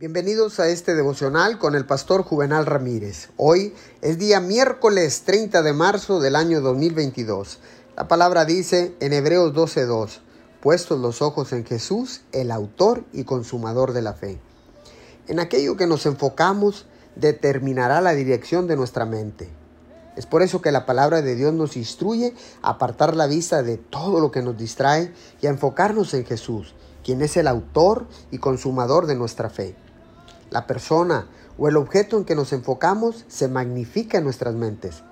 Bienvenidos a este devocional con el pastor Juvenal Ramírez. Hoy es día miércoles 30 de marzo del año 2022. La palabra dice en Hebreos 12:2, puestos los ojos en Jesús, el autor y consumador de la fe. En aquello que nos enfocamos determinará la dirección de nuestra mente. Es por eso que la palabra de Dios nos instruye a apartar la vista de todo lo que nos distrae y a enfocarnos en Jesús, quien es el autor y consumador de nuestra fe. La persona o el objeto en que nos enfocamos se magnifica en nuestras mentes.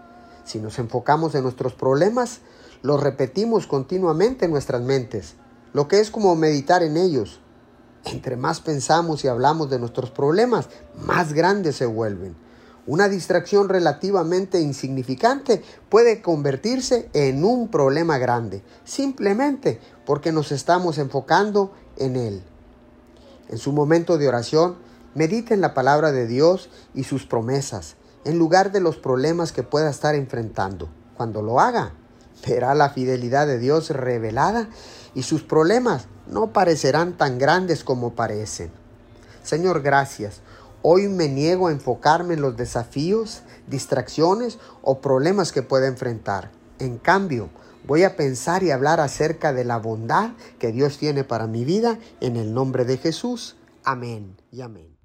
Si nos enfocamos en nuestros problemas, los repetimos continuamente en nuestras mentes, lo que es como meditar en ellos. Entre más pensamos y hablamos de nuestros problemas, más grandes se vuelven. Una distracción relativamente insignificante puede convertirse en un problema grande, simplemente porque nos estamos enfocando en él. En su momento de oración, Medite en la palabra de Dios y sus promesas, en lugar de los problemas que pueda estar enfrentando. Cuando lo haga, verá la fidelidad de Dios revelada y sus problemas no parecerán tan grandes como parecen. Señor, gracias. Hoy me niego a enfocarme en los desafíos, distracciones o problemas que pueda enfrentar. En cambio, voy a pensar y hablar acerca de la bondad que Dios tiene para mi vida en el nombre de Jesús. Amén y amén.